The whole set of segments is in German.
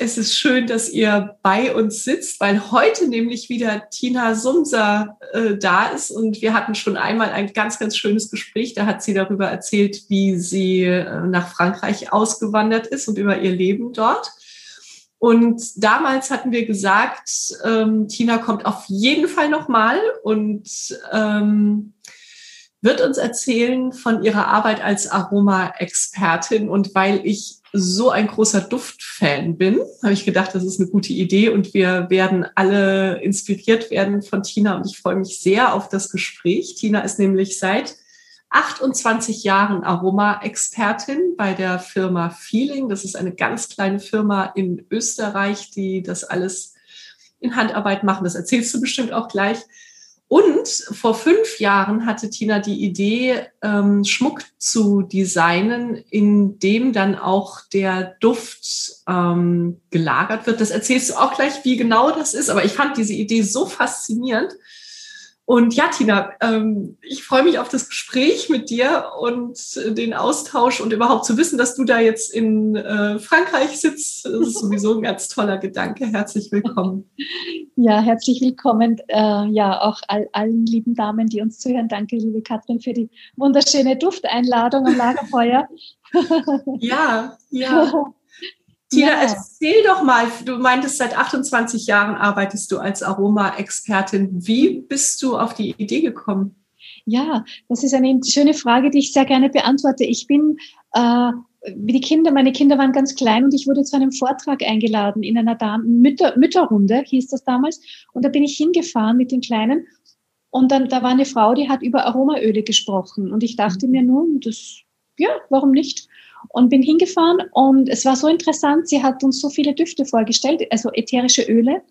es ist schön, dass ihr bei uns sitzt, weil heute nämlich wieder Tina Sumser äh, da ist und wir hatten schon einmal ein ganz, ganz schönes Gespräch. Da hat sie darüber erzählt, wie sie äh, nach Frankreich ausgewandert ist und über ihr Leben dort. Und damals hatten wir gesagt, ähm, Tina kommt auf jeden Fall nochmal und ähm, wird uns erzählen von ihrer Arbeit als Aroma-Expertin. Und weil ich so ein großer Duftfan bin, habe ich gedacht, das ist eine gute Idee und wir werden alle inspiriert werden von Tina und ich freue mich sehr auf das Gespräch. Tina ist nämlich seit 28 Jahren Aroma-Expertin bei der Firma Feeling. Das ist eine ganz kleine Firma in Österreich, die das alles in Handarbeit machen. Das erzählst du bestimmt auch gleich. Und vor fünf Jahren hatte Tina die Idee, ähm, Schmuck zu designen, in dem dann auch der Duft ähm, gelagert wird. Das erzählst du auch gleich, wie genau das ist. Aber ich fand diese Idee so faszinierend, und ja, Tina, ähm, ich freue mich auf das Gespräch mit dir und den Austausch und überhaupt zu wissen, dass du da jetzt in äh, Frankreich sitzt. Das ist sowieso ein ganz toller Gedanke. Herzlich willkommen. Ja, herzlich willkommen. Äh, ja, auch all, allen lieben Damen, die uns zuhören. Danke, liebe Katrin, für die wunderschöne Dufteinladung am Lagerfeuer. ja, ja. Tina, ja. erzähl doch mal, du meintest, seit 28 Jahren arbeitest du als Aroma-Expertin. Wie bist du auf die Idee gekommen? Ja, das ist eine schöne Frage, die ich sehr gerne beantworte. Ich bin äh, wie die Kinder, meine Kinder waren ganz klein und ich wurde zu einem Vortrag eingeladen in einer Damen Mütter, Mütterrunde, hieß das damals. Und da bin ich hingefahren mit den Kleinen. Und dann, da war eine Frau, die hat über Aromaöle gesprochen. Und ich dachte mir nun, das, ja, warum nicht? Und bin hingefahren und es war so interessant. Sie hat uns so viele Düfte vorgestellt, also ätherische Öle.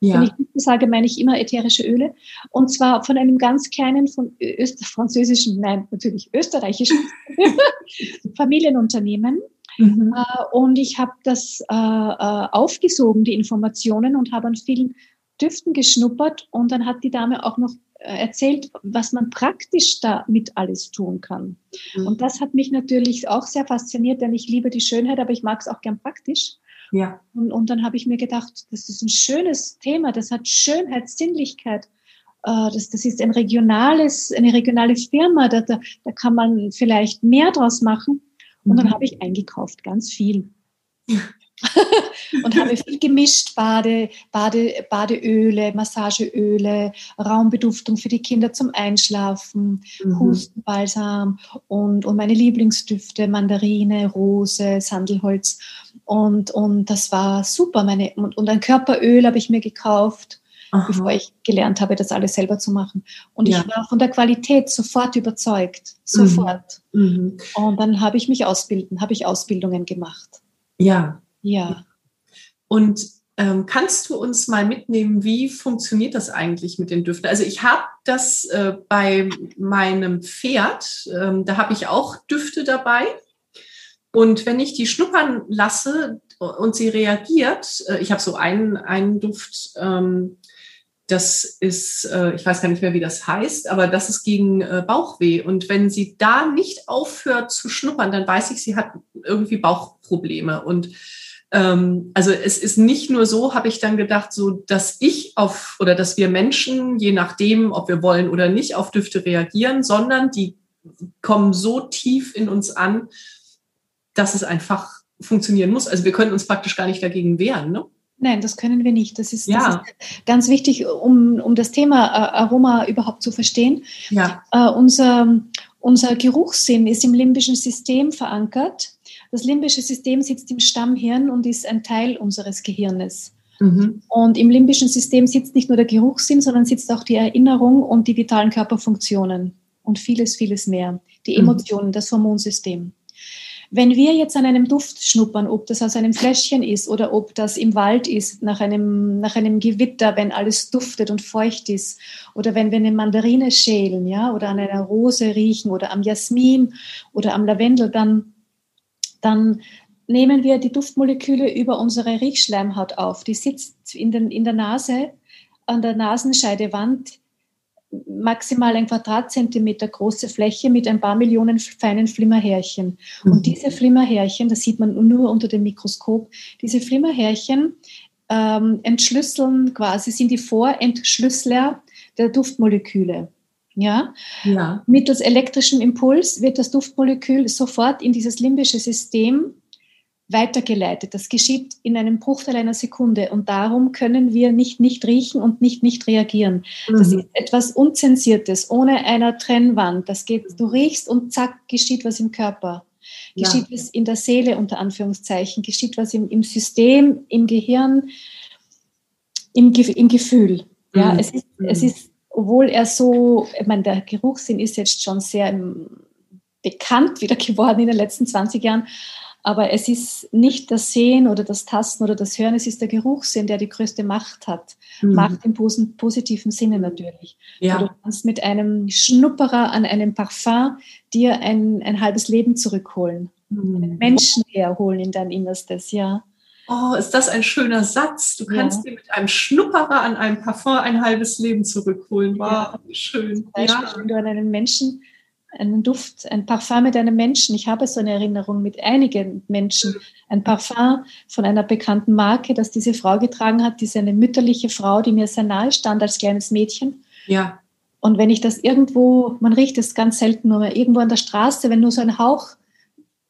Ja. Wenn ich Düfte sage, meine ich immer ätherische Öle. Und zwar von einem ganz kleinen, von Öst französischen, nein, natürlich österreichischen Familienunternehmen. Mhm. Äh, und ich habe das äh, äh, aufgesogen, die Informationen, und habe an vielen Düften geschnuppert. Und dann hat die Dame auch noch erzählt, was man praktisch damit alles tun kann. Mhm. Und das hat mich natürlich auch sehr fasziniert, denn ich liebe die Schönheit, aber ich mag es auch gern praktisch. Ja. Und, und dann habe ich mir gedacht, das ist ein schönes Thema, das hat Schönheit, Sinnlichkeit. Äh, das, das ist ein regionales, eine regionale Firma, da, da, da kann man vielleicht mehr draus machen. Und mhm. dann habe ich eingekauft, ganz viel. und habe viel gemischt, Bade, Bade, Badeöle, Massageöle, Raumbeduftung für die Kinder zum Einschlafen, mhm. Hustenbalsam und, und meine Lieblingsdüfte, Mandarine, Rose, Sandelholz. Und, und das war super. Meine, und, und ein Körperöl habe ich mir gekauft. Aha. bevor ich gelernt habe, das alles selber zu machen. Und ja. ich war von der Qualität sofort überzeugt, sofort. Mhm. Mhm. Und dann habe ich mich ausbilden, habe ich Ausbildungen gemacht. Ja, ja. Und ähm, kannst du uns mal mitnehmen, wie funktioniert das eigentlich mit den Düften? Also ich habe das äh, bei meinem Pferd, ähm, da habe ich auch Düfte dabei. Und wenn ich die schnuppern lasse und sie reagiert, äh, ich habe so einen, einen Duft, ähm, das ist, äh, ich weiß gar nicht mehr, wie das heißt, aber das ist gegen äh, Bauchweh. Und wenn sie da nicht aufhört zu schnuppern, dann weiß ich, sie hat irgendwie Bauchprobleme. Und ähm, also es ist nicht nur so, habe ich dann gedacht, so dass ich auf oder dass wir Menschen, je nachdem, ob wir wollen oder nicht, auf Düfte reagieren, sondern die kommen so tief in uns an, dass es einfach funktionieren muss. Also wir können uns praktisch gar nicht dagegen wehren. Ne? Nein, das können wir nicht. Das ist, ja. das ist ganz wichtig, um, um das Thema äh, Aroma überhaupt zu verstehen. Ja. Uh, unser, unser Geruchssinn ist im limbischen System verankert. Das limbische System sitzt im Stammhirn und ist ein Teil unseres Gehirnes. Mhm. Und im limbischen System sitzt nicht nur der Geruchssinn, sondern sitzt auch die Erinnerung und die vitalen Körperfunktionen und vieles, vieles mehr. Die mhm. Emotionen, mhm. das Hormonsystem. Wenn wir jetzt an einem Duft schnuppern, ob das aus einem Fläschchen ist oder ob das im Wald ist, nach einem, nach einem Gewitter, wenn alles duftet und feucht ist, oder wenn wir eine Mandarine schälen, ja, oder an einer Rose riechen oder am Jasmin oder am Lavendel, dann dann nehmen wir die Duftmoleküle über unsere Riechschleimhaut auf. Die sitzt in, den, in der Nase, an der Nasenscheidewand, maximal ein Quadratzentimeter große Fläche mit ein paar Millionen feinen Flimmerhärchen. Mhm. Und diese Flimmerhärchen, das sieht man nur unter dem Mikroskop, diese Flimmerhärchen ähm, entschlüsseln quasi, sind die Vorentschlüsseler der Duftmoleküle. Ja? ja. Mittels elektrischem Impuls wird das Duftmolekül sofort in dieses limbische System weitergeleitet. Das geschieht in einem Bruchteil einer Sekunde und darum können wir nicht nicht riechen und nicht nicht reagieren. Mhm. Das ist etwas Unzensiertes, ohne einer Trennwand. Das geht, du riechst und zack, geschieht was im Körper. Geschieht ja. was in der Seele unter Anführungszeichen, geschieht was im, im System, im Gehirn, im, im Gefühl. Ja, mhm. es ist, es mhm. ist obwohl er so, ich meine, der Geruchssinn ist jetzt schon sehr ähm, bekannt wieder geworden in den letzten 20 Jahren, aber es ist nicht das Sehen oder das Tasten oder das Hören, es ist der Geruchssinn, der die größte Macht hat. Mhm. Macht im positiven Sinne natürlich. Ja. Du kannst mit einem Schnupperer an einem Parfum dir ein, ein halbes Leben zurückholen. Mhm. Menschen herholen in dein Innerstes, ja. Oh, ist das ein schöner Satz. Du kannst ja. dir mit einem Schnupperer an einem Parfum ein halbes Leben zurückholen. Wow, ja. schön. Beispiel, ja. Wenn du an einen Menschen, einen Duft, ein Parfum mit einem Menschen, ich habe so eine Erinnerung mit einigen Menschen, ein Parfum von einer bekannten Marke, das diese Frau getragen hat, diese eine mütterliche Frau, die mir sehr nahe stand als kleines Mädchen. Ja. Und wenn ich das irgendwo, man riecht es ganz selten nur, irgendwo an der Straße, wenn nur so ein Hauch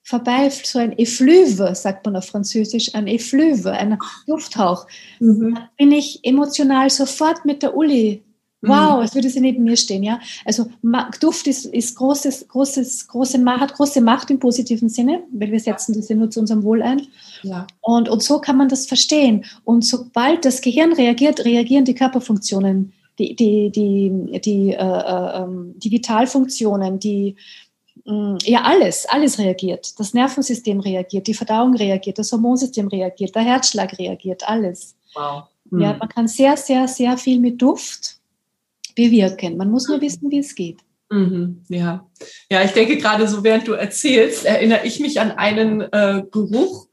vorbei, so ein Effluve, sagt man auf Französisch, ein Effluve, ein Lufthauch. Mhm. Dann bin ich emotional sofort mit der Uli. Wow, mhm. als würde sie neben mir stehen, ja. Also Duft ist, ist großes, großes, große, hat große Macht im positiven Sinne, weil wir setzen das ja nur zu unserem Wohl ein. Ja. Und, und so kann man das verstehen. Und sobald das Gehirn reagiert, reagieren die Körperfunktionen, die, die, die, die, äh, äh, ähm, die Vitalfunktionen, die, ja, alles, alles reagiert. Das Nervensystem reagiert, die Verdauung reagiert, das Hormonsystem reagiert, der Herzschlag reagiert, alles. Wow. Mhm. Ja, man kann sehr, sehr, sehr viel mit Duft bewirken. Man muss nur wissen, wie es geht. Mhm, ja. ja, ich denke gerade so, während du erzählst, erinnere ich mich an einen äh, Geruch,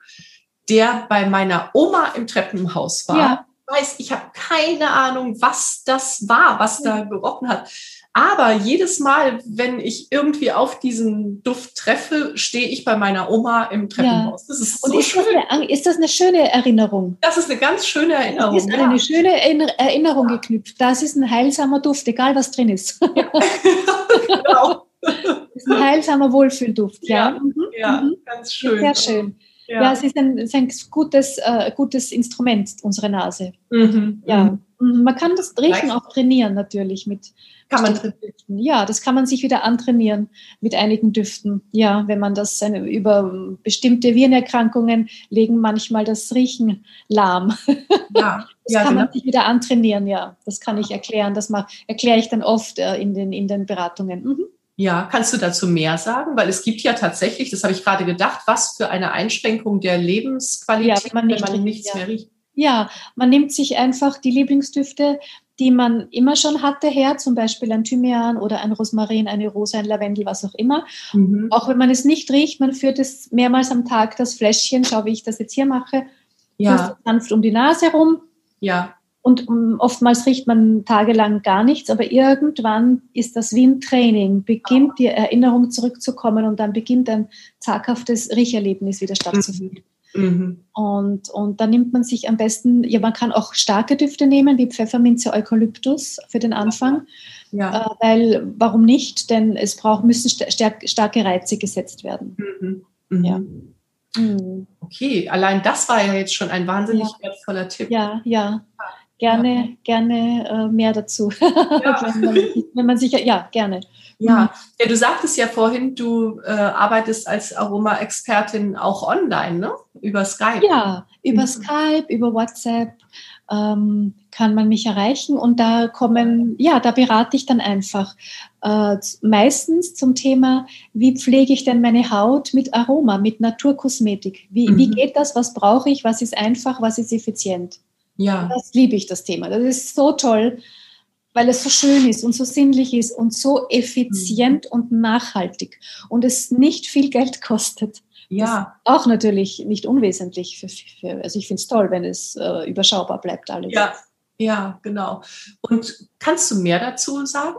der bei meiner Oma im Treppenhaus war. Ja. Ich weiß, ich habe keine Ahnung, was das war, was da gerochen hat. Aber jedes Mal, wenn ich irgendwie auf diesen Duft treffe, stehe ich bei meiner Oma im Treppenhaus. Das ist Und so ist, schön. Das eine, ist das eine schöne Erinnerung? Das ist eine ganz schöne Erinnerung. Das ist ja. eine schöne Erinnerung ja. geknüpft. Das ist ein heilsamer Duft, egal was drin ist. Ja. genau. Das ist ein heilsamer Wohlfühlduft, ja. Ja, mhm. ja mhm. ganz schön. Sehr schön. Ja, ja es ist ein, ist ein gutes, äh, gutes Instrument, unsere Nase. Mhm. Ja. Mhm. mhm. Man kann das Riechen auch trainieren, natürlich mit kann man Düften. Ja, das kann man sich wieder antrainieren mit einigen Düften. Ja, wenn man das über bestimmte Virenerkrankungen legen manchmal das Riechen lahm. Ja, das ja, kann genau. man sich wieder antrainieren, ja. Das kann ich erklären. Das erkläre ich dann oft äh, in, den, in den Beratungen. Mhm. Ja, kannst du dazu mehr sagen? Weil es gibt ja tatsächlich, das habe ich gerade gedacht, was für eine Einschränkung der Lebensqualität, ja, wenn man, nicht wenn man nichts ja. mehr riecht. Ja, man nimmt sich einfach die Lieblingsdüfte, die man immer schon hatte, her, zum Beispiel ein Thymian oder ein Rosmarin, eine Rose, ein Lavendel, was auch immer. Mhm. Auch wenn man es nicht riecht, man führt es mehrmals am Tag, das Fläschchen, schau, wie ich das jetzt hier mache, ja. sanft um die Nase rum. Ja. Und um, oftmals riecht man tagelang gar nichts, aber irgendwann ist das wie ein Training, beginnt die Erinnerung zurückzukommen und dann beginnt ein zaghaftes Riecherlebnis wieder stattzufinden. Mhm. Mhm. Und, und dann nimmt man sich am besten, ja, man kann auch starke Düfte nehmen, wie Pfefferminze, Eukalyptus für den Anfang. Ja. Äh, weil, warum nicht? Denn es braucht, müssen stark, starke Reize gesetzt werden. Mhm. mhm. Ja. Mhm. Okay, allein das war ja jetzt schon ein wahnsinnig ja. wertvoller Tipp. Ja, ja gerne, ja. gerne äh, mehr dazu. Wenn, man, wenn, man, sich, ja, gerne. Ja. Mhm. ja, du sagtest ja vorhin, du äh, arbeitest als Aroma-Expertin auch online, ne? Über Skype. Ja, über mhm. Skype, über WhatsApp ähm, kann man mich erreichen und da kommen, ja, da berate ich dann einfach äh, meistens zum Thema, wie pflege ich denn meine Haut mit Aroma, mit Naturkosmetik? Wie, mhm. wie geht das? Was brauche ich? Was ist einfach? Was ist effizient? Ja. Das liebe ich, das Thema. Das ist so toll, weil es so schön ist und so sinnlich ist und so effizient mhm. und nachhaltig und es nicht viel Geld kostet. Ja. auch natürlich nicht unwesentlich. Für, für, also ich finde es toll, wenn es äh, überschaubar bleibt alles. Ja, ja, genau. Und kannst du mehr dazu sagen?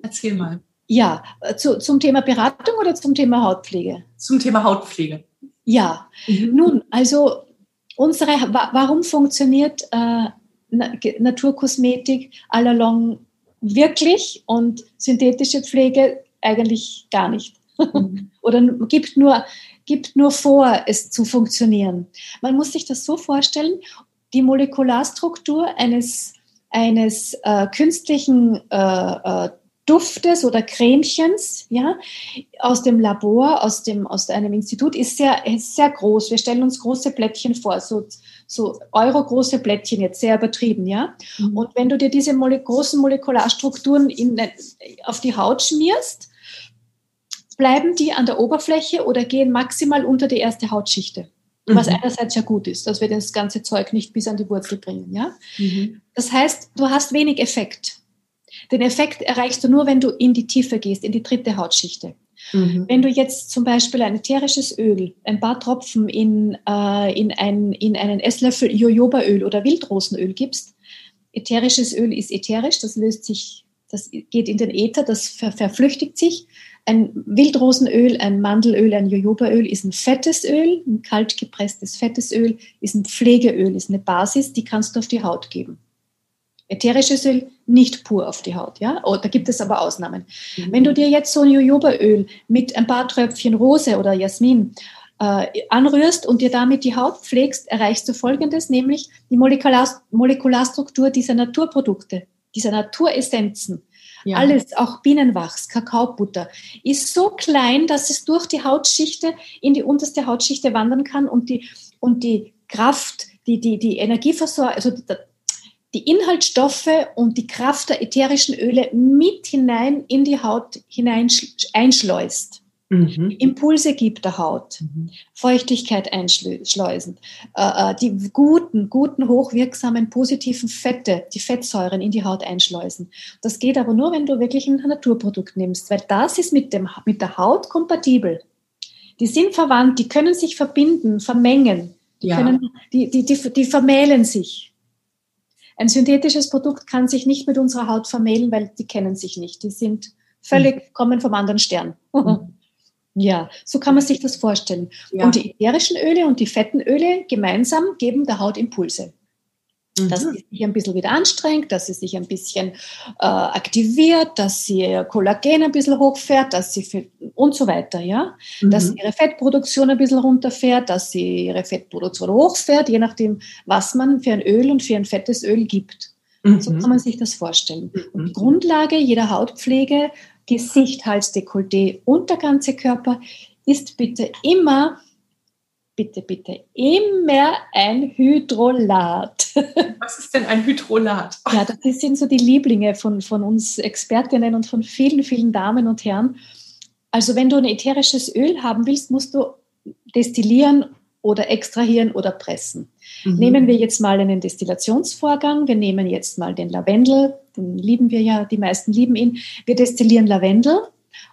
Erzähl mal. Ja, äh, zu, zum Thema Beratung oder zum Thema Hautpflege? Zum Thema Hautpflege. Ja, mhm. nun, also unsere, warum funktioniert äh, Naturkosmetik allalong wirklich und synthetische Pflege eigentlich gar nicht? Mhm. Oder gibt nur, gibt nur vor, es zu funktionieren. Man muss sich das so vorstellen, die Molekularstruktur eines, eines äh, künstlichen äh, äh, Duftes oder Cremchens, ja, aus dem Labor, aus dem, aus einem Institut, ist sehr, ist sehr groß. Wir stellen uns große Plättchen vor, so, so Euro-große Plättchen jetzt, sehr übertrieben, ja. Mhm. Und wenn du dir diese Mole großen Molekularstrukturen in, auf die Haut schmierst, bleiben die an der Oberfläche oder gehen maximal unter die erste Hautschichte. Mhm. Was einerseits ja gut ist, dass wir das ganze Zeug nicht bis an die Wurzel bringen, ja. Mhm. Das heißt, du hast wenig Effekt. Den Effekt erreichst du nur, wenn du in die Tiefe gehst, in die dritte Hautschichte. Mhm. Wenn du jetzt zum Beispiel ein ätherisches Öl, ein paar Tropfen in, äh, in, ein, in einen Esslöffel Jojobaöl oder Wildrosenöl gibst, ätherisches Öl ist ätherisch, das löst sich, das geht in den Äther, das ver verflüchtigt sich. Ein Wildrosenöl, ein Mandelöl, ein Jojobaöl ist ein fettes Öl, ein kalt gepresstes fettes Öl ist ein Pflegeöl, ist eine Basis, die kannst du auf die Haut geben. Ätherisches Öl nicht pur auf die Haut, ja. Oh, da gibt es aber Ausnahmen. Mhm. Wenn du dir jetzt so ein Jojobaöl mit ein paar Tröpfchen Rose oder Jasmin äh, anrührst und dir damit die Haut pflegst, erreichst du Folgendes, nämlich die Molekular Molekularstruktur dieser Naturprodukte, dieser Naturessenzen. Ja. Alles, auch Bienenwachs, Kakaobutter, ist so klein, dass es durch die Hautschichte in die unterste Hautschichte wandern kann und die, und die Kraft, die, die, die Energieversorgung, also die Inhaltsstoffe und die Kraft der ätherischen Öle mit hinein in die Haut hinein einschleust. Mhm. Impulse gibt der Haut, mhm. Feuchtigkeit einschleusen, äh, äh, die guten, guten, hochwirksamen, positiven Fette, die Fettsäuren in die Haut einschleusen. Das geht aber nur, wenn du wirklich ein Naturprodukt nimmst, weil das ist mit, dem, mit der Haut kompatibel. Die sind verwandt, die können sich verbinden, vermengen, die, ja. können, die, die, die, die vermählen sich. Ein synthetisches Produkt kann sich nicht mit unserer Haut vermählen, weil die kennen sich nicht. Die sind völlig, mhm. kommen vom anderen Stern. Mhm. ja, so kann man sich das vorstellen. Ja. Und die ätherischen Öle und die fetten Öle gemeinsam geben der Haut Impulse. Mhm. Dass sie sich ein bisschen wieder anstrengt, dass sie sich ein bisschen äh, aktiviert, dass sie ihr Kollagen ein bisschen hochfährt, dass sie für, und so weiter, ja. Mhm. Dass ihre Fettproduktion ein bisschen runterfährt, dass sie ihre Fettproduktion hochfährt, je nachdem, was man für ein Öl und für ein fettes Öl gibt. Mhm. So kann man sich das vorstellen. Und die Grundlage jeder Hautpflege, Gesicht, Hals, Dekolleté und der ganze Körper ist bitte immer bitte, bitte immer ein Hydrolat. Was ist denn ein Hydrolat? Ja, das sind so die Lieblinge von, von uns Expertinnen und von vielen, vielen Damen und Herren. Also wenn du ein ätherisches Öl haben willst, musst du destillieren oder extrahieren oder pressen. Mhm. Nehmen wir jetzt mal einen Destillationsvorgang. Wir nehmen jetzt mal den Lavendel, den lieben wir ja, die meisten lieben ihn. Wir destillieren Lavendel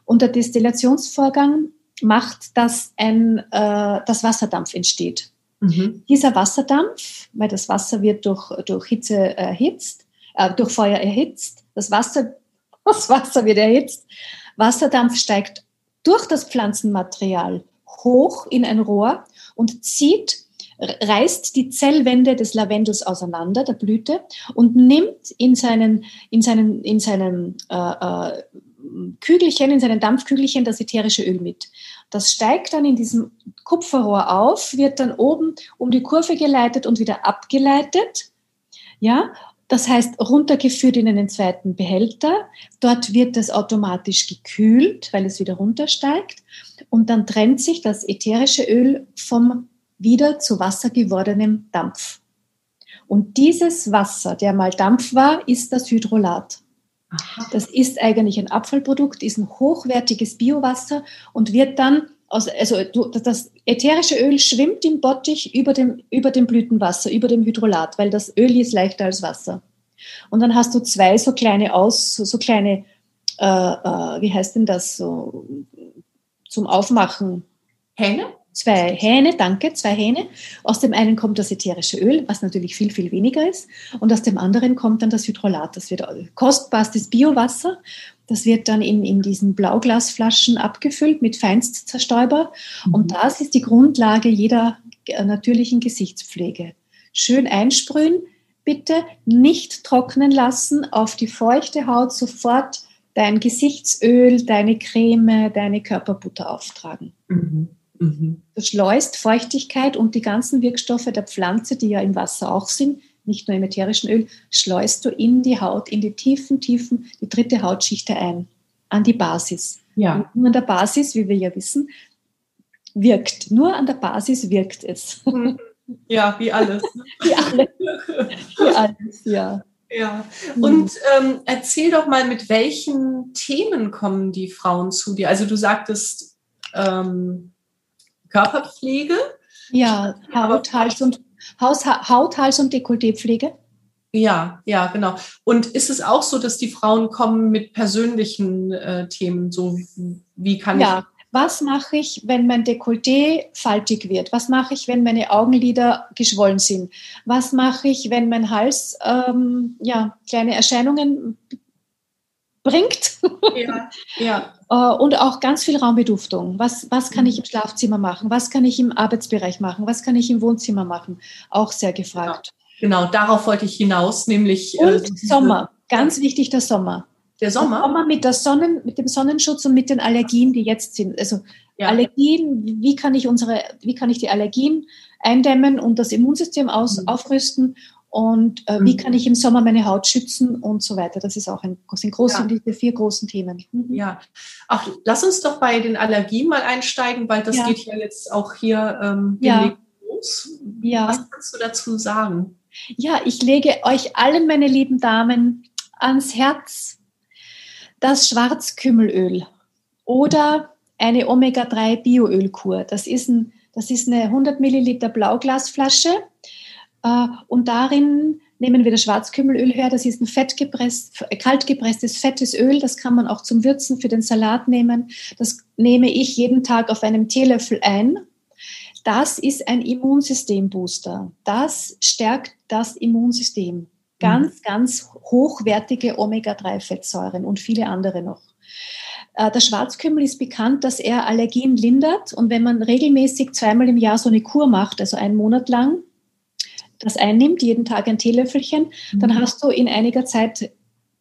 und der Destillationsvorgang macht, dass ein, äh, dass Wasserdampf entsteht. Mhm. Dieser Wasserdampf, weil das Wasser wird durch, durch Hitze erhitzt, äh, durch Feuer erhitzt, das Wasser, das Wasser wird erhitzt, Wasserdampf steigt durch das Pflanzenmaterial hoch in ein Rohr und zieht, reißt die Zellwände des Lavendels auseinander, der Blüte, und nimmt in seinen, in seinen, in seinen äh, äh, Kügelchen, in seinen Dampfkügelchen das ätherische Öl mit. Das steigt dann in diesem Kupferrohr auf, wird dann oben um die Kurve geleitet und wieder abgeleitet. Ja, das heißt runtergeführt in einen zweiten Behälter. Dort wird es automatisch gekühlt, weil es wieder runtersteigt. Und dann trennt sich das ätherische Öl vom wieder zu Wasser gewordenen Dampf. Und dieses Wasser, der mal Dampf war, ist das Hydrolat. Das ist eigentlich ein Abfallprodukt, ist ein hochwertiges Biowasser und wird dann aus, also das ätherische Öl schwimmt im Bottich über dem, über dem Blütenwasser, über dem Hydrolat, weil das Öl ist leichter als Wasser. Und dann hast du zwei so kleine Aus, so, so kleine, äh, äh, wie heißt denn das, so zum Aufmachen. Hähne? Zwei Hähne, danke, zwei Hähne. Aus dem einen kommt das ätherische Öl, was natürlich viel, viel weniger ist. Und aus dem anderen kommt dann das Hydrolat. Das wird kostbarstes Biowasser. Das wird dann in, in diesen Blauglasflaschen abgefüllt mit Feinstzerstäuber. Mhm. Und das ist die Grundlage jeder natürlichen Gesichtspflege. Schön einsprühen, bitte nicht trocknen lassen, auf die feuchte Haut sofort dein Gesichtsöl, deine Creme, deine Körperbutter auftragen. Mhm. Mhm. Das schleust Feuchtigkeit und die ganzen Wirkstoffe der Pflanze, die ja im Wasser auch sind, nicht nur im ätherischen Öl, schleust du in die Haut, in die tiefen, tiefen, die dritte Hautschicht ein, an die Basis. Ja. Und nur an der Basis, wie wir ja wissen, wirkt. Nur an der Basis wirkt es. Mhm. Ja, wie alles. wie alles. Wie alles, ja. Ja, mhm. und ähm, erzähl doch mal, mit welchen Themen kommen die Frauen zu dir? Also du sagtest, ähm, Körperpflege. Ja, Haut, Hals und, Haus, Haut, Hals und Dekolletépflege. Ja, ja, genau. Und ist es auch so, dass die Frauen kommen mit persönlichen äh, Themen, so wie kann ja. ich was mache ich, wenn mein Dekolleté faltig wird? Was mache ich, wenn meine Augenlider geschwollen sind? Was mache ich, wenn mein Hals ähm, ja, kleine Erscheinungen bringt? Ja, ja. Äh, und auch ganz viel Raumbeduftung. Was, was kann ich mhm. im Schlafzimmer machen? Was kann ich im Arbeitsbereich machen? Was kann ich im Wohnzimmer machen? Auch sehr gefragt. Genau, genau darauf wollte ich hinaus, nämlich. Äh, und äh, Sommer, ganz wichtig der Sommer. Der Sommer? Der Sommer mit, der Sonnen, mit dem Sonnenschutz und mit den Allergien, die jetzt sind. Also ja. Allergien, wie kann ich unsere, wie kann ich die Allergien eindämmen und das Immunsystem aus, mhm. aufrüsten und äh, mhm. wie kann ich im Sommer meine Haut schützen und so weiter. Das ist auch ein, sind große, ja. diese vier großen Themen. Mhm. Ja, ach, lass uns doch bei den Allergien mal einsteigen, weil das ja. geht ja jetzt auch hier ähm, ja. los. Ja. Was kannst du dazu sagen? Ja, ich lege euch allen, meine lieben Damen, ans Herz das Schwarzkümmelöl oder eine Omega-3 Bioölkur. Das ist, ein, das ist eine 100 Milliliter Blauglasflasche und darin nehmen wir das Schwarzkümmelöl her. Das ist ein fettgepresst, kaltgepresstes fettes Öl. Das kann man auch zum Würzen für den Salat nehmen. Das nehme ich jeden Tag auf einem Teelöffel ein. Das ist ein Immunsystembooster. Das stärkt das Immunsystem. Ganz, mhm. ganz hochwertige Omega-3-Fettsäuren und viele andere noch. Äh, der Schwarzkümmel ist bekannt, dass er Allergien lindert. Und wenn man regelmäßig zweimal im Jahr so eine Kur macht, also einen Monat lang, das einnimmt, jeden Tag ein Teelöffelchen, mhm. dann hast du in einiger Zeit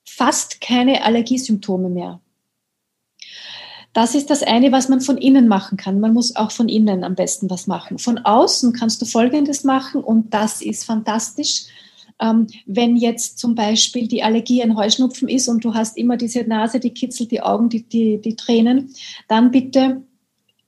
fast keine Allergiesymptome mehr. Das ist das eine, was man von innen machen kann. Man muss auch von innen am besten was machen. Von außen kannst du Folgendes machen und das ist fantastisch. Ähm, wenn jetzt zum Beispiel die Allergie ein Heuschnupfen ist und du hast immer diese Nase, die kitzelt, die Augen, die, die, die Tränen, dann bitte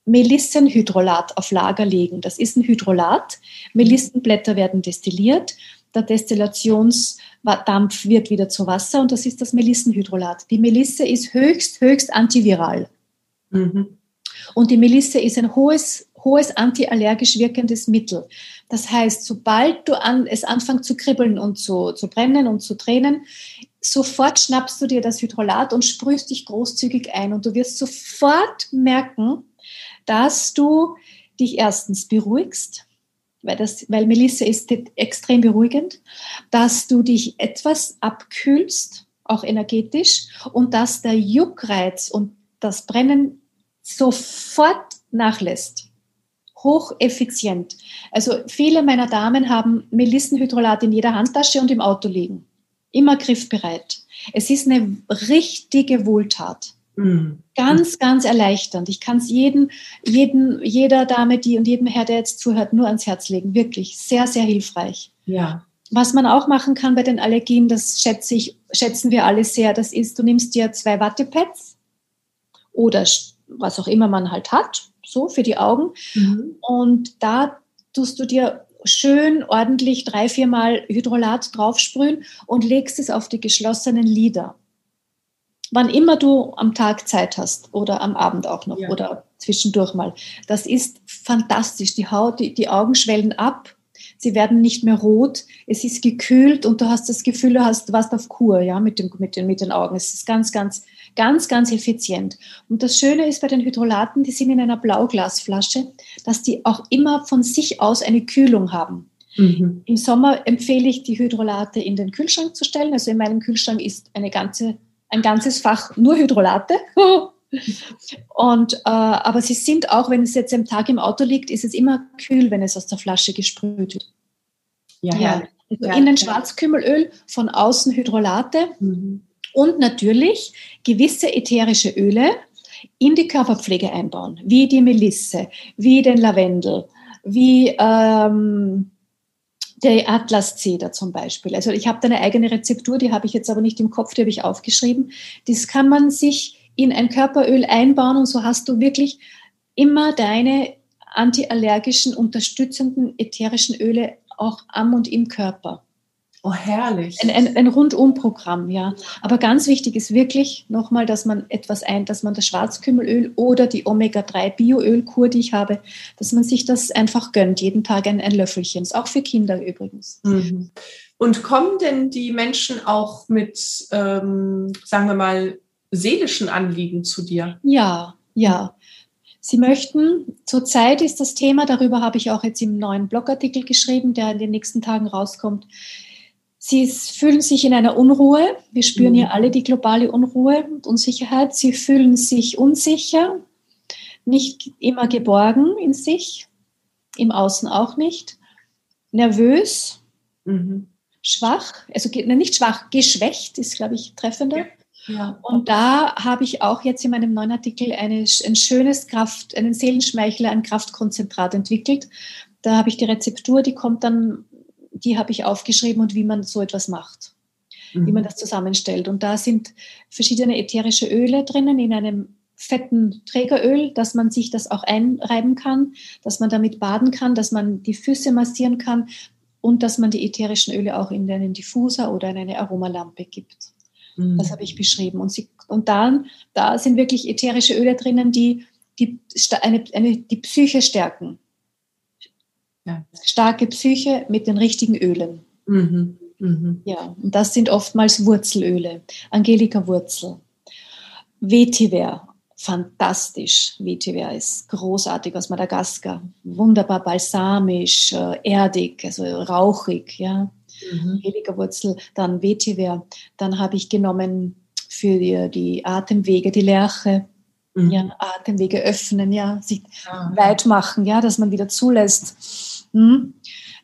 Melissenhydrolat auf Lager legen. Das ist ein Hydrolat. Melissenblätter werden destilliert. Der Destillationsdampf wird wieder zu Wasser und das ist das Melissenhydrolat. Die Melisse ist höchst, höchst antiviral. Mhm. Und die Melisse ist ein hohes, hohes antiallergisch wirkendes Mittel. Das heißt, sobald du an, es anfängt zu kribbeln und zu, zu brennen und zu tränen, sofort schnappst du dir das Hydrolat und sprühst dich großzügig ein. Und du wirst sofort merken, dass du dich erstens beruhigst, weil, das, weil Melisse ist extrem beruhigend, dass du dich etwas abkühlst, auch energetisch, und dass der Juckreiz und das Brennen sofort nachlässt. Hocheffizient. Also viele meiner Damen haben Melissenhydrolat in jeder Handtasche und im Auto liegen. Immer griffbereit. Es ist eine richtige Wohltat. Mhm. Ganz, ganz erleichternd. Ich kann es jedem, jeden, jeder Dame, die und jedem Herr, der jetzt zuhört, nur ans Herz legen. Wirklich sehr, sehr hilfreich. Ja. Was man auch machen kann bei den Allergien, das schätze ich, schätzen wir alle sehr, das ist, du nimmst dir zwei Wattepads oder was auch immer man halt hat, so für die Augen. Mhm. Und da tust du dir schön ordentlich drei, viermal Hydrolat draufsprühen und legst es auf die geschlossenen Lider wann immer du am Tag Zeit hast oder am Abend auch noch ja. oder zwischendurch mal. Das ist fantastisch. Die Haut, die, die Augen schwellen ab. Sie werden nicht mehr rot. Es ist gekühlt und du hast das Gefühl, du hast was auf Kur, ja, mit, dem, mit, den, mit den Augen. Es ist ganz, ganz, ganz, ganz effizient. Und das Schöne ist bei den Hydrolaten, die sind in einer Blauglasflasche, dass die auch immer von sich aus eine Kühlung haben. Mhm. Im Sommer empfehle ich, die Hydrolate in den Kühlschrank zu stellen. Also in meinem Kühlschrank ist eine ganze ein ganzes Fach nur Hydrolate. Und, äh, aber sie sind auch, wenn es jetzt am Tag im Auto liegt, ist es immer kühl, wenn es aus der Flasche gesprüht wird. Ja, ja. Also ja innen Schwarzkümmelöl, von außen Hydrolate mhm. und natürlich gewisse ätherische Öle in die Körperpflege einbauen, wie die Melisse, wie den Lavendel, wie ähm, der Atlaszeder zum Beispiel. Also ich habe da eine eigene Rezeptur, die habe ich jetzt aber nicht im Kopf, die habe ich aufgeschrieben. Das kann man sich in ein Körperöl einbauen und so hast du wirklich immer deine antiallergischen, unterstützenden ätherischen Öle auch am und im Körper. Oh, herrlich. Ein, ein, ein Rundumprogramm, ja. Aber ganz wichtig ist wirklich nochmal, dass man etwas ein, dass man das Schwarzkümmelöl oder die Omega-3-Bioölkur, die ich habe, dass man sich das einfach gönnt, jeden Tag ein, ein Löffelchen. Ist auch für Kinder übrigens. Mhm. Und kommen denn die Menschen auch mit, ähm, sagen wir mal, seelischen Anliegen zu dir? Ja, ja. Sie möchten, zurzeit ist das Thema, darüber habe ich auch jetzt im neuen Blogartikel geschrieben, der in den nächsten Tagen rauskommt, Sie fühlen sich in einer Unruhe. Wir spüren mhm. ja alle die globale Unruhe und Unsicherheit. Sie fühlen sich unsicher, nicht immer geborgen in sich, im Außen auch nicht, nervös, mhm. schwach, also nicht schwach, geschwächt ist, glaube ich, treffender. Ja. Ja. Und da habe ich auch jetzt in meinem neuen Artikel eine, ein schönes Kraft, einen Seelenschmeichler, ein Kraftkonzentrat entwickelt. Da habe ich die Rezeptur, die kommt dann die habe ich aufgeschrieben und wie man so etwas macht, mhm. wie man mhm. das zusammenstellt. Und da sind verschiedene ätherische Öle drinnen in einem fetten Trägeröl, dass man sich das auch einreiben kann, dass man damit baden kann, dass man die Füße massieren kann und dass man die ätherischen Öle auch in einen Diffuser oder in eine Aromalampe gibt. Mhm. Das habe ich beschrieben. Und, sie, und dann, da sind wirklich ätherische Öle drinnen, die die, eine, eine, die Psyche stärken. Ja. Starke Psyche mit den richtigen Ölen. Mhm. Mhm. Ja, und das sind oftmals Wurzelöle. Angelika-Wurzel. Vetiver, fantastisch. Vetiver ist großartig aus Madagaskar. Wunderbar balsamisch, äh, erdig, also rauchig. Ja. Mhm. Angelika-Wurzel, dann Vetiver. Dann habe ich genommen für die, die Atemwege die Lerche. Mhm. Ja, Atemwege öffnen, ja, sich ah. weit machen, ja, dass man wieder zulässt. Hm?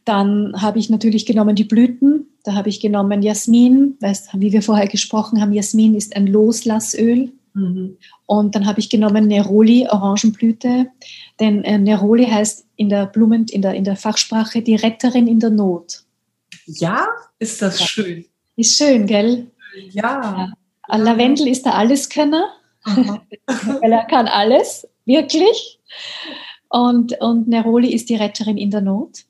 Dann habe ich natürlich genommen die Blüten. Da habe ich genommen Jasmin, weißt, wie wir vorher gesprochen haben, Jasmin ist ein Loslassöl. Mhm. Und dann habe ich genommen Neroli, Orangenblüte. Denn äh, Neroli heißt in der Blumen, in der, in der Fachsprache die Retterin in der Not. Ja, ist das ja. schön. Ist schön, gell? Ja. ja. Lavendel ist der Alleskönner. Weil er kann alles, wirklich. Und, und Neroli ist die Retterin in der Not.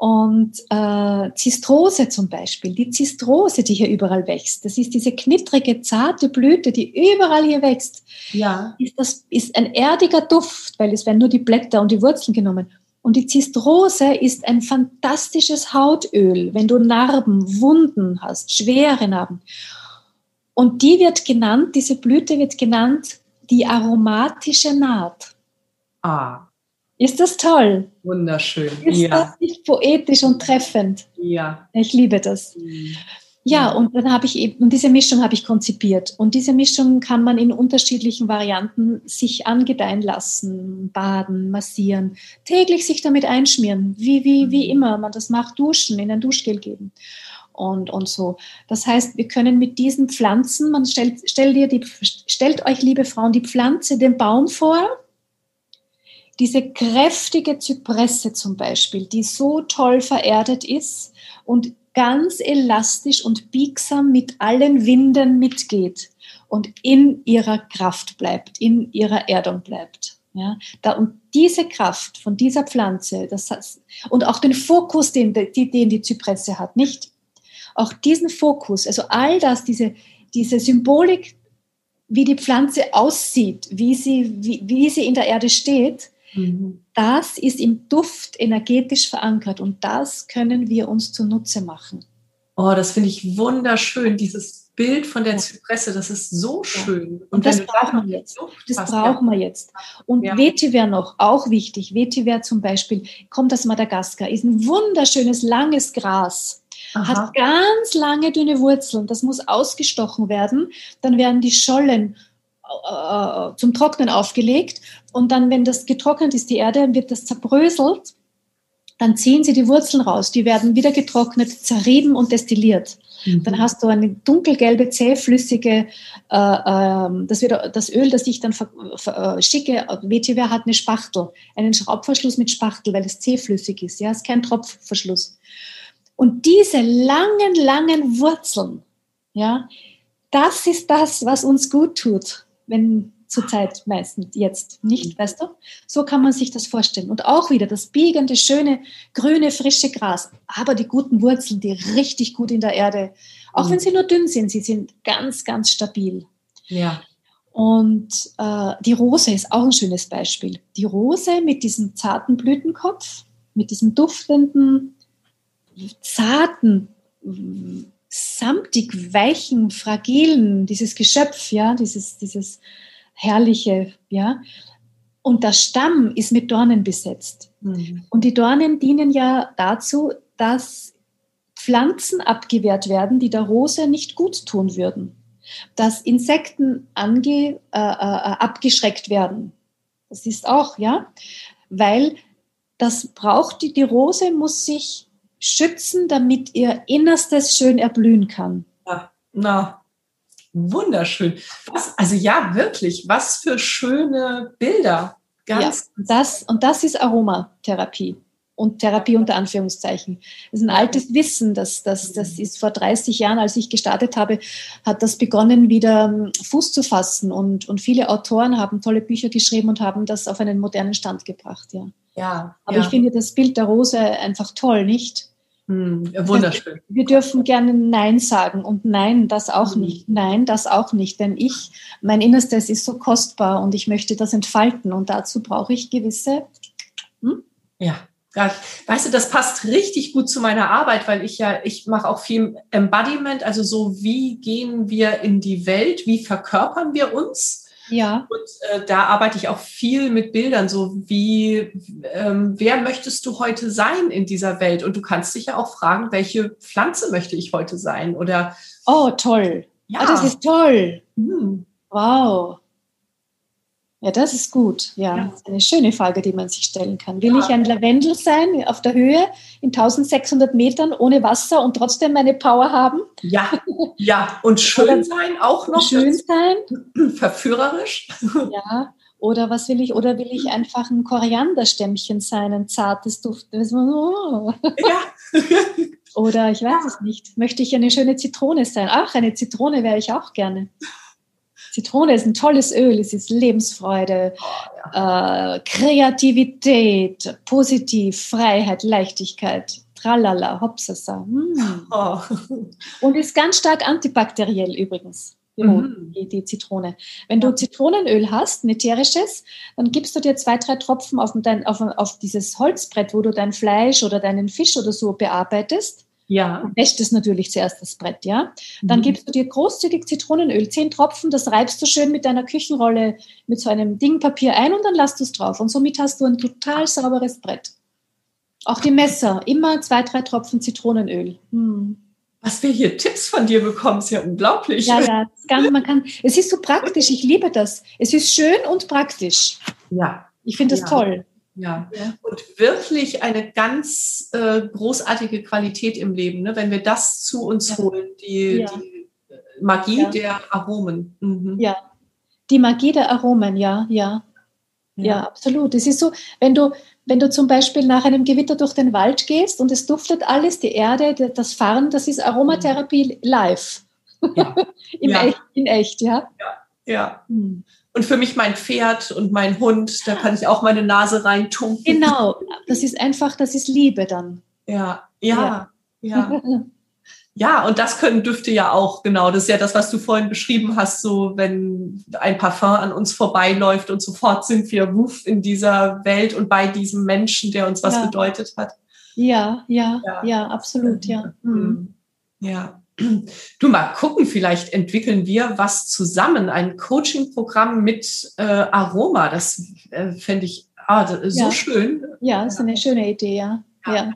Und äh, Zistrose zum Beispiel, die Zistrose, die hier überall wächst, das ist diese knittrige, zarte Blüte, die überall hier wächst. Ja. Ist, das, ist ein erdiger Duft, weil es werden nur die Blätter und die Wurzeln genommen. Und die Zistrose ist ein fantastisches Hautöl, wenn du Narben, Wunden hast, schwere Narben. Und die wird genannt, diese Blüte wird genannt, die aromatische Naht. Ah. Ist das toll? Wunderschön. Ist ja. das nicht poetisch und treffend? Ja. Ich liebe das. Mhm. Ja, und dann habe ich eben, und diese Mischung habe ich konzipiert. Und diese Mischung kann man in unterschiedlichen Varianten sich angedeihen lassen, baden, massieren, täglich sich damit einschmieren, wie, wie, wie mhm. immer man das macht, duschen, in ein Duschgel geben. Und, und so. Das heißt, wir können mit diesen Pflanzen, man stellt, stellt, dir die, stellt euch, liebe Frauen, die Pflanze, den Baum vor, diese kräftige Zypresse zum Beispiel, die so toll vererdet ist und ganz elastisch und biegsam mit allen Winden mitgeht und in ihrer Kraft bleibt, in ihrer Erdung bleibt. Ja, da, und diese Kraft von dieser Pflanze, das und auch den Fokus, den, den die Zypresse hat, nicht? Auch diesen Fokus, also all das, diese, diese Symbolik, wie die Pflanze aussieht, wie sie, wie, wie sie in der Erde steht, Mhm. Das ist im Duft energetisch verankert und das können wir uns zunutze machen. Oh, das finde ich wunderschön, dieses Bild von der Zypresse, das ist so schön. Und, und das brauchen wir jetzt. Das hast, brauchen ja. wir jetzt. Und ja. Vetiver noch, auch wichtig. Vetiver zum Beispiel kommt aus Madagaskar, ist ein wunderschönes, langes Gras. Aha. Hat ganz lange, dünne Wurzeln. Das muss ausgestochen werden. Dann werden die Schollen äh, zum Trocknen aufgelegt und dann, wenn das getrocknet ist, die Erde, wird das zerbröselt. Dann ziehen sie die Wurzeln raus. Die werden wieder getrocknet, zerrieben und destilliert. Mhm. Dann hast du eine dunkelgelbe, zähflüssige, äh, äh, das, wird, das Öl, das ich dann ver, ver, äh, schicke, WTW hat eine Spachtel, einen Schraubverschluss mit Spachtel, weil es zähflüssig ist. Ja, ist kein Tropfverschluss. Und diese langen, langen Wurzeln, ja, das ist das, was uns gut tut, wenn zurzeit meistens jetzt nicht, weißt du? So kann man sich das vorstellen. Und auch wieder das biegende, schöne, grüne, frische Gras, aber die guten Wurzeln, die richtig gut in der Erde, auch mhm. wenn sie nur dünn sind, sie sind ganz, ganz stabil. Ja. Und äh, die Rose ist auch ein schönes Beispiel. Die Rose mit diesem zarten Blütenkopf, mit diesem duftenden, zarten, samtig weichen, fragilen, dieses Geschöpf, ja, dieses, dieses herrliche, ja. Und der Stamm ist mit Dornen besetzt. Mhm. Und die Dornen dienen ja dazu, dass Pflanzen abgewehrt werden, die der Rose nicht gut tun würden. Dass Insekten ange, äh, äh, abgeschreckt werden. Das ist auch, ja, weil das braucht die, die Rose muss sich schützen, damit ihr Innerstes schön erblühen kann. Ja, na, Wunderschön. Was, also ja, wirklich, was für schöne Bilder. Ganz ja, das, und das ist Aromatherapie und Therapie unter Anführungszeichen. Das ist ein altes Wissen, das, das, das ist vor 30 Jahren, als ich gestartet habe, hat das begonnen, wieder ähm, Fuß zu fassen. Und, und viele Autoren haben tolle Bücher geschrieben und haben das auf einen modernen Stand gebracht. Ja. Ja, Aber ja. ich finde das Bild der Rose einfach toll, nicht? Hm, wunderschön. Wir dürfen gerne Nein sagen und Nein, das auch hm. nicht. Nein, das auch nicht. Denn ich, mein Innerstes ist so kostbar und ich möchte das entfalten und dazu brauche ich gewisse. Hm? Ja, Weißt du, das passt richtig gut zu meiner Arbeit, weil ich ja, ich mache auch viel Embodiment, also so, wie gehen wir in die Welt, wie verkörpern wir uns? Ja. Und äh, da arbeite ich auch viel mit Bildern, so wie, ähm, wer möchtest du heute sein in dieser Welt? Und du kannst dich ja auch fragen, welche Pflanze möchte ich heute sein? Oder Oh, toll. Ja, ah, das ist toll. Hm. Wow. Ja, das ist gut. Ja, ja. Das ist eine schöne Frage, die man sich stellen kann. Will ja. ich ein Lavendel sein auf der Höhe in 1600 Metern ohne Wasser und trotzdem meine Power haben? Ja, ja. Und schön sein auch noch. Schön sein. Verführerisch. Ja. Oder was will ich? Oder will ich einfach ein Korianderstämmchen sein, ein zartes Duft? Ja. Oder ich weiß es nicht. Möchte ich eine schöne Zitrone sein? Ach, eine Zitrone wäre ich auch gerne. Zitrone ist ein tolles Öl, es ist Lebensfreude, oh, ja. äh, Kreativität, positiv, Freiheit, Leichtigkeit, tralala, hopsasa. Mm. Oh. Und ist ganz stark antibakteriell übrigens. Mhm. Die, die, Zitrone. Wenn du Zitronenöl hast, ein ätherisches, dann gibst du dir zwei, drei Tropfen auf, dein, auf, auf dieses Holzbrett, wo du dein Fleisch oder deinen Fisch oder so bearbeitest ja. wäscht es natürlich zuerst das Brett, ja. Dann mhm. gibst du dir großzügig Zitronenöl, zehn Tropfen, das reibst du schön mit deiner Küchenrolle mit so einem Dingpapier ein und dann lässt du es drauf. Und somit hast du ein total sauberes Brett. Auch die Messer, immer zwei, drei Tropfen Zitronenöl. Hm. Was wir hier Tipps von dir bekommen, ist ja unglaublich. Ja, ja, kann, man kann, es ist so praktisch, ich liebe das. Es ist schön und praktisch. Ja. Ich finde es ja. toll. Ja. ja. und wirklich eine ganz äh, großartige Qualität im Leben, ne? wenn wir das zu uns ja. holen, die, ja. die Magie der Aromen. Mhm. Ja, die Magie der Aromen, ja, ja. Ja, absolut. Es ist so, wenn du, wenn du zum Beispiel nach einem Gewitter durch den Wald gehst und es duftet alles, die Erde, das Fahren, das ist Aromatherapie live. Ja. Im Echt, in echt, ja. Ja, ja. Hm. Und für mich mein Pferd und mein Hund, da kann ich auch meine Nase reintunken. Genau, das ist einfach, das ist Liebe dann. Ja, ja, ja. Ja, ja und das können Düfte ja auch, genau. Das ist ja das, was du vorhin beschrieben hast, so wenn ein Parfum an uns vorbeiläuft und sofort sind wir wuff in dieser Welt und bei diesem Menschen, der uns was ja. bedeutet hat. Ja, ja, ja, ja absolut, ja. Mhm. Ja. Du mal gucken, vielleicht entwickeln wir was zusammen, ein Coaching-Programm mit äh, Aroma. Das äh, fände ich ah, so ja. schön. Ja, ist eine schöne Idee, ja. ja. ja.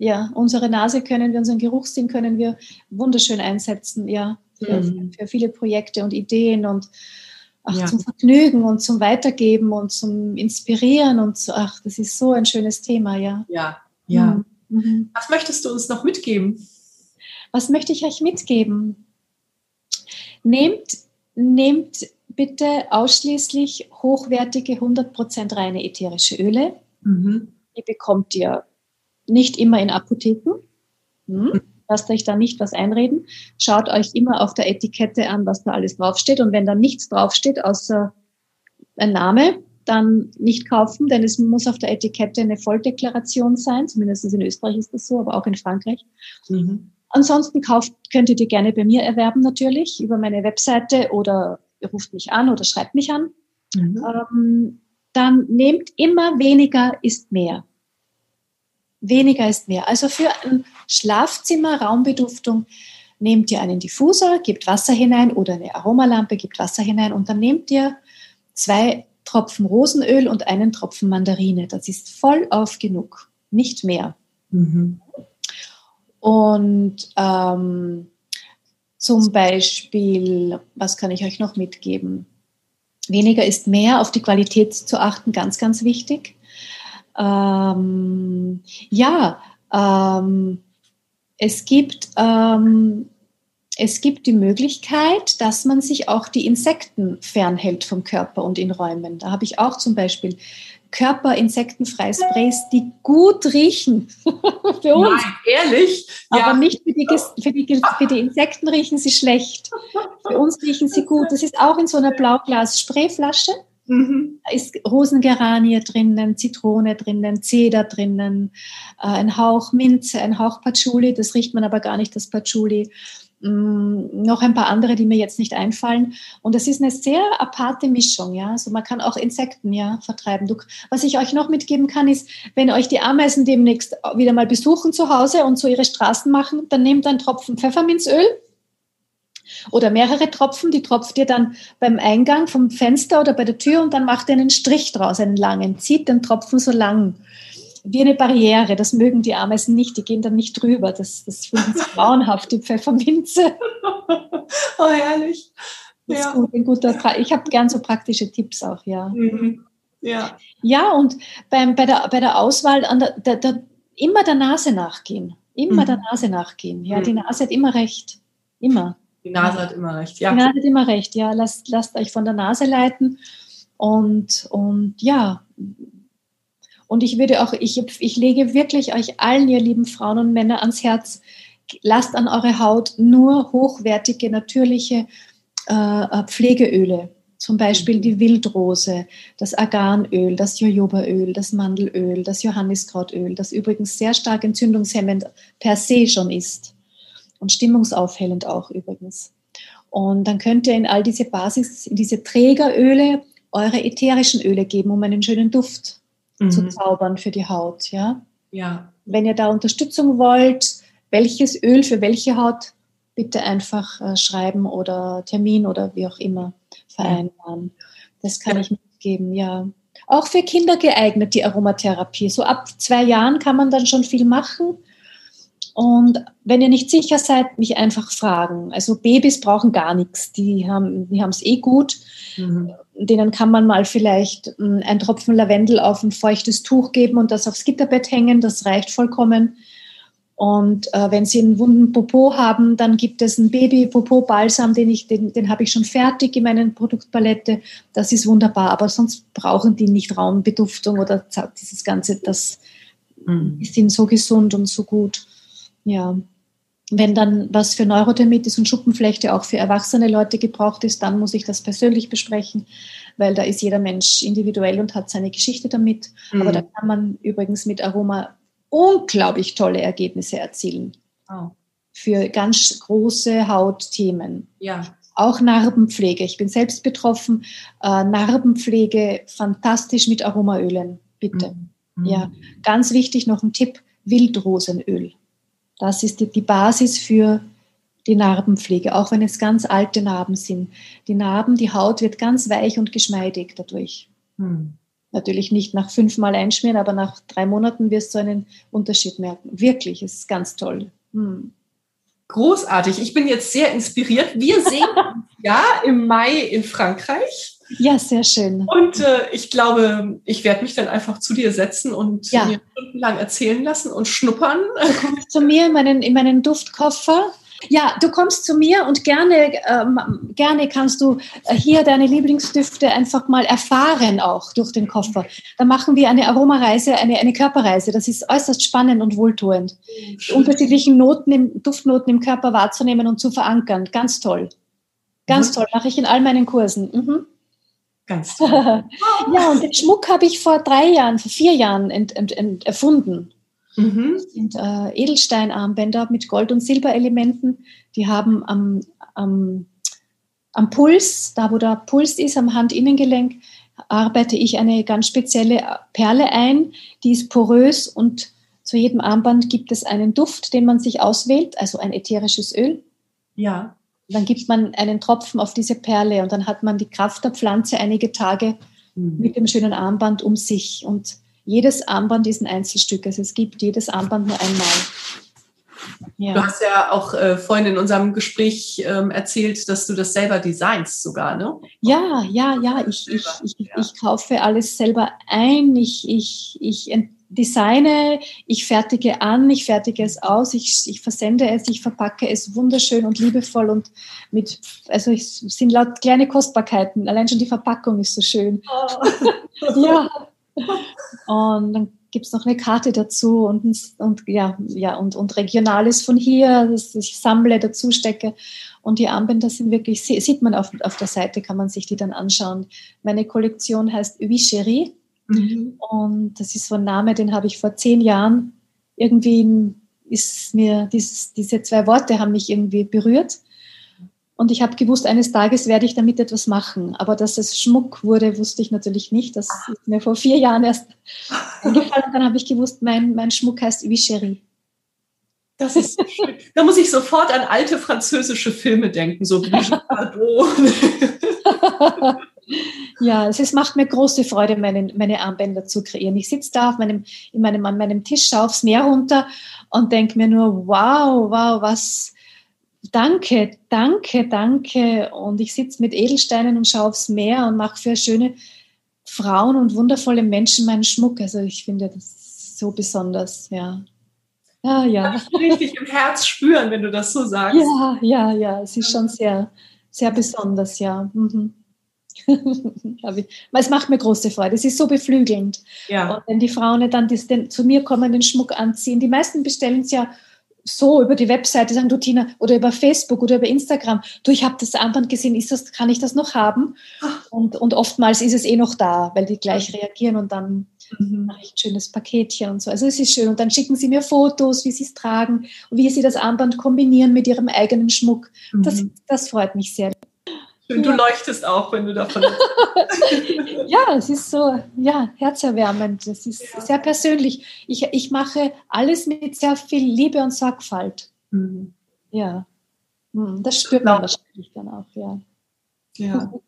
Ja, unsere Nase können wir, unseren Geruchssinn können wir wunderschön einsetzen, ja, für, mhm. für viele Projekte und Ideen und ach, ja. zum Vergnügen und zum Weitergeben und zum Inspirieren und so, ach, das ist so ein schönes Thema, ja. Ja, ja. Mhm. mhm. Was möchtest du uns noch mitgeben? Was möchte ich euch mitgeben? Nehmt, nehmt bitte ausschließlich hochwertige, 100% reine ätherische Öle. Mhm. Die bekommt ihr nicht immer in Apotheken. Hm? Lasst euch da nicht was einreden. Schaut euch immer auf der Etikette an, was da alles draufsteht. Und wenn da nichts draufsteht, außer ein Name, dann nicht kaufen, denn es muss auf der Etikette eine Volldeklaration sein. Zumindest in Österreich ist das so, aber auch in Frankreich. Mhm. Ansonsten kauft, könnt ihr die gerne bei mir erwerben natürlich über meine Webseite oder ihr ruft mich an oder schreibt mich an. Mhm. Ähm, dann nehmt immer weniger ist mehr. Weniger ist mehr. Also für ein Schlafzimmer, Raumbeduftung, nehmt ihr einen Diffusor, gebt Wasser hinein oder eine Aromalampe, gebt Wasser hinein und dann nehmt ihr zwei Tropfen Rosenöl und einen Tropfen Mandarine. Das ist voll auf genug, nicht mehr. Mhm. Und ähm, zum Beispiel, was kann ich euch noch mitgeben? Weniger ist mehr, auf die Qualität zu achten, ganz, ganz wichtig. Ähm, ja, ähm, es gibt ähm, es gibt die Möglichkeit, dass man sich auch die Insekten fernhält vom Körper und in Räumen. Da habe ich auch zum Beispiel körperinsektenfreie Sprays, die gut riechen. für uns. Nein, ehrlich? Aber ja. nicht für die, für, die, für die Insekten riechen sie schlecht. Für uns riechen sie gut. Das ist auch in so einer Blauglas-Sprayflasche. Mhm. Da ist Rosengeranie drinnen, Zitrone drinnen, Zeder drinnen, äh, ein Hauch Minze, ein Hauch Patchouli. Das riecht man aber gar nicht, das Patchouli. Mm, noch ein paar andere, die mir jetzt nicht einfallen. Und das ist eine sehr aparte Mischung, ja. Also man kann auch Insekten ja vertreiben. Du, was ich euch noch mitgeben kann, ist, wenn euch die Ameisen demnächst wieder mal besuchen zu Hause und so ihre Straßen machen, dann nehmt einen Tropfen Pfefferminzöl oder mehrere Tropfen, die tropft ihr dann beim Eingang vom Fenster oder bei der Tür und dann macht ihr einen Strich draus, einen langen, zieht den Tropfen so lang wie eine Barriere. Das mögen die Ameisen nicht, die gehen dann nicht drüber. Das, das finden sie grauenhaft, die Pfefferminze. oh, herrlich. Das ja. ist gut, ein guter, ich habe gern so praktische Tipps auch, ja. Mhm. Ja. Ja, und beim, bei, der, bei der Auswahl an der, der, der, immer der Nase nachgehen. Immer mhm. der Nase nachgehen. Ja, mhm. die Nase hat immer recht. Immer. Die Nase hat immer recht, ja. Die Nase hat immer recht, ja. Lasst, lasst euch von der Nase leiten. Und, und ja, und ich würde auch, ich, ich lege wirklich euch allen, ihr lieben Frauen und Männer, ans Herz, lasst an eure Haut nur hochwertige, natürliche äh, Pflegeöle. Zum Beispiel die Wildrose, das Arganöl, das Jojobaöl, das Mandelöl, das Johanniskrautöl, das übrigens sehr stark entzündungshemmend per se schon ist und stimmungsaufhellend auch übrigens. Und dann könnt ihr in all diese Basis, in diese Trägeröle eure ätherischen Öle geben, um einen schönen Duft mhm. zu zaubern für die Haut. Ja? ja. Wenn ihr da Unterstützung wollt, welches Öl für welche Haut, bitte einfach äh, schreiben oder Termin oder wie auch immer vereinbaren. Das kann ja. ich mitgeben, ja. Auch für Kinder geeignet, die Aromatherapie. So ab zwei Jahren kann man dann schon viel machen. Und wenn ihr nicht sicher seid, mich einfach fragen. Also Babys brauchen gar nichts, die haben die es eh gut. Mhm. Denen kann man mal vielleicht hm, ein Tropfen Lavendel auf ein feuchtes Tuch geben und das aufs Gitterbett hängen. Das reicht vollkommen. Und äh, wenn Sie einen wunden Popo haben, dann gibt es einen Baby-Popo-Balsam, den, ich, den, den habe ich schon fertig in meiner Produktpalette. Das ist wunderbar, aber sonst brauchen die nicht Raumbeduftung oder dieses Ganze. Das mhm. sind so gesund und so gut. Ja. Wenn dann was für Neurodermitis und Schuppenflechte auch für erwachsene Leute gebraucht ist, dann muss ich das persönlich besprechen, weil da ist jeder Mensch individuell und hat seine Geschichte damit. Mhm. Aber da kann man übrigens mit Aroma unglaublich tolle Ergebnisse erzielen. Oh. Für ganz große Hautthemen. Ja. Auch Narbenpflege. Ich bin selbst betroffen. Äh, Narbenpflege fantastisch mit Aromaölen, bitte. Mhm. Ja, ganz wichtig noch ein Tipp: Wildrosenöl. Das ist die, die Basis für die Narbenpflege, auch wenn es ganz alte Narben sind. Die Narben, die Haut wird ganz weich und geschmeidig dadurch. Mhm. Natürlich nicht nach fünfmal einschmieren, aber nach drei Monaten wirst du einen Unterschied merken. Wirklich, es ist ganz toll. Hm. Großartig. Ich bin jetzt sehr inspiriert. Wir sehen uns ja im Mai in Frankreich. Ja, sehr schön. Und äh, ich glaube, ich werde mich dann einfach zu dir setzen und ja. mir stundenlang erzählen lassen und schnuppern. Du kommst zu mir in meinen, in meinen Duftkoffer ja, du kommst zu mir und gerne, ähm, gerne kannst du äh, hier deine Lieblingsdüfte einfach mal erfahren, auch durch den Koffer. Da machen wir eine Aromareise, eine, eine Körperreise. Das ist äußerst spannend und wohltuend. Die unterschiedlichen Noten im, Duftnoten im Körper wahrzunehmen und zu verankern. Ganz toll. Ganz mhm. toll. Mache ich in all meinen Kursen. Mhm. Ganz toll. ja, und den Schmuck habe ich vor drei Jahren, vor vier Jahren ent, ent, ent, erfunden. Mhm. Das sind äh, Edelsteinarmbänder mit Gold- und Silberelementen. Die haben am, am, am Puls, da wo der Puls ist, am Handinnengelenk, arbeite ich eine ganz spezielle Perle ein. Die ist porös und zu jedem Armband gibt es einen Duft, den man sich auswählt, also ein ätherisches Öl. Ja. Dann gibt man einen Tropfen auf diese Perle und dann hat man die Kraft der Pflanze einige Tage mhm. mit dem schönen Armband um sich. Und jedes Armband ist ein Einzelstück. Also es gibt jedes Armband nur einmal. Ja. Du hast ja auch äh, vorhin in unserem Gespräch ähm, erzählt, dass du das selber designst sogar, ne? Ja, ja, ja. Ich, ich, ich, ja. ich kaufe alles selber ein. Ich, ich, ich designe, ich fertige an, ich fertige es aus, ich, ich versende es, ich verpacke es wunderschön und liebevoll und mit, also es sind laut kleine Kostbarkeiten. Allein schon die Verpackung ist so schön. Oh. ja. Und dann gibt es noch eine Karte dazu und, und, ja, ja, und, und Regionales von hier, das ich sammle, dazu stecke. Und die Armbänder sind wirklich, sieht man auf, auf der Seite, kann man sich die dann anschauen. Meine Kollektion heißt Vicherie mhm. und das ist so ein Name, den habe ich vor zehn Jahren irgendwie ist mir dieses, diese zwei Worte haben mich irgendwie berührt und ich habe gewusst, eines Tages werde ich damit etwas machen. Aber dass es Schmuck wurde, wusste ich natürlich nicht. Das ist mir vor vier Jahren erst gefallen. Dann habe ich gewusst, mein, mein Schmuck heißt Vicherie. Das ist schön. Da muss ich sofort an alte französische Filme denken, so Brigitte Ja, es ist, macht mir große Freude, meine, meine Armbänder zu kreieren. Ich sitze da auf meinem, in meinem, an meinem Tisch, schaue aufs Meer runter und denke mir nur, wow, wow, was, danke, danke, danke. Und ich sitze mit Edelsteinen und schaue aufs Meer und mache für schöne Frauen und wundervolle Menschen meinen Schmuck. Also ich finde das so besonders, ja. Ja, ja. Ich richtig im Herz spüren, wenn du das so sagst. Ja, ja, ja. Es ist schon sehr, sehr besonders, ja. Mhm. es macht mir große Freude. Es ist so beflügelnd. Ja. Und wenn die Frauen dann den, zu mir kommen, den Schmuck anziehen, die meisten bestellen es ja so über die Webseite, sagen du Tina, oder über Facebook oder über Instagram, du, ich habe das Armband gesehen, ist das, kann ich das noch haben? Und, und oftmals ist es eh noch da, weil die gleich reagieren und dann mhm. mache ich ein schönes Paketchen und so. Also es ist schön. Und dann schicken sie mir Fotos, wie sie es tragen und wie sie das Armband kombinieren mit ihrem eigenen Schmuck. Mhm. Das, das freut mich sehr. Und du leuchtest auch, wenn du davon. ja, es ist so, ja, herzerwärmend. Es ist ja. sehr persönlich. Ich, ich mache alles mit sehr viel Liebe und Sorgfalt. Mhm. Ja. Hm, das spürt man wahrscheinlich dann auch, ja. Ja.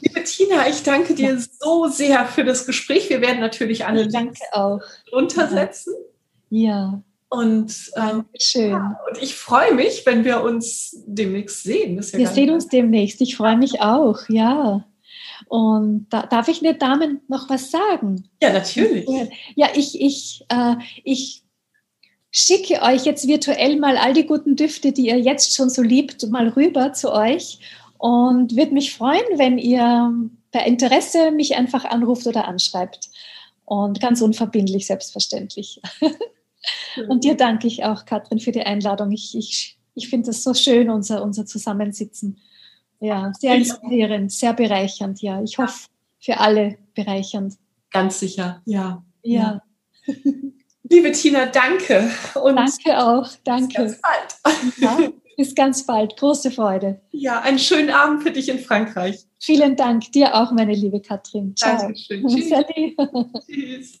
Liebe Tina, ich danke dir so sehr für das Gespräch. Wir werden natürlich alle danke auch. untersetzen. Ja. Und, ähm, Schön. Ja, und ich freue mich, wenn wir uns demnächst sehen. Ja wir sehen uns demnächst. Ich freue mich auch, ja. Und da, darf ich den Damen noch was sagen? Ja, natürlich. Ja, ich, ich, äh, ich schicke euch jetzt virtuell mal all die guten Düfte, die ihr jetzt schon so liebt, mal rüber zu euch und würde mich freuen, wenn ihr bei Interesse mich einfach anruft oder anschreibt. Und ganz unverbindlich, selbstverständlich. Und dir danke ich auch, Katrin, für die Einladung. Ich, ich, ich finde das so schön, unser, unser Zusammensitzen. Ja, sehr inspirierend, sehr bereichernd, ja. Ich hoffe, für alle bereichernd. Ganz sicher, ja. Ja. ja. Liebe Tina, danke. Und danke auch, danke. Bis ganz bald. Ja, bis ganz bald. Große Freude. Ja, einen schönen Abend für dich in Frankreich. Vielen Dank. Dir auch, meine liebe Katrin. Ciao. Dankeschön. Tschüss. Tschüss.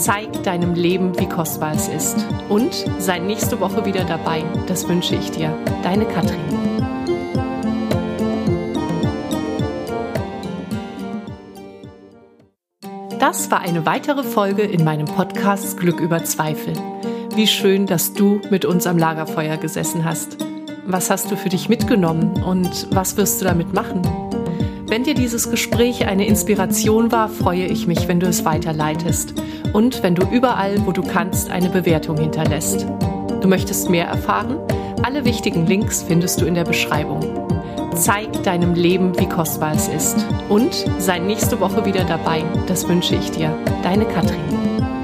Zeig deinem Leben, wie kostbar es ist. Und sei nächste Woche wieder dabei. Das wünsche ich dir. Deine Katrin. Das war eine weitere Folge in meinem Podcast Glück über Zweifel. Wie schön, dass du mit uns am Lagerfeuer gesessen hast. Was hast du für dich mitgenommen und was wirst du damit machen? Wenn dir dieses Gespräch eine Inspiration war, freue ich mich, wenn du es weiterleitest und wenn du überall, wo du kannst, eine Bewertung hinterlässt. Du möchtest mehr erfahren? Alle wichtigen Links findest du in der Beschreibung. Zeig deinem Leben, wie kostbar es ist. Und sei nächste Woche wieder dabei. Das wünsche ich dir. Deine Katrin.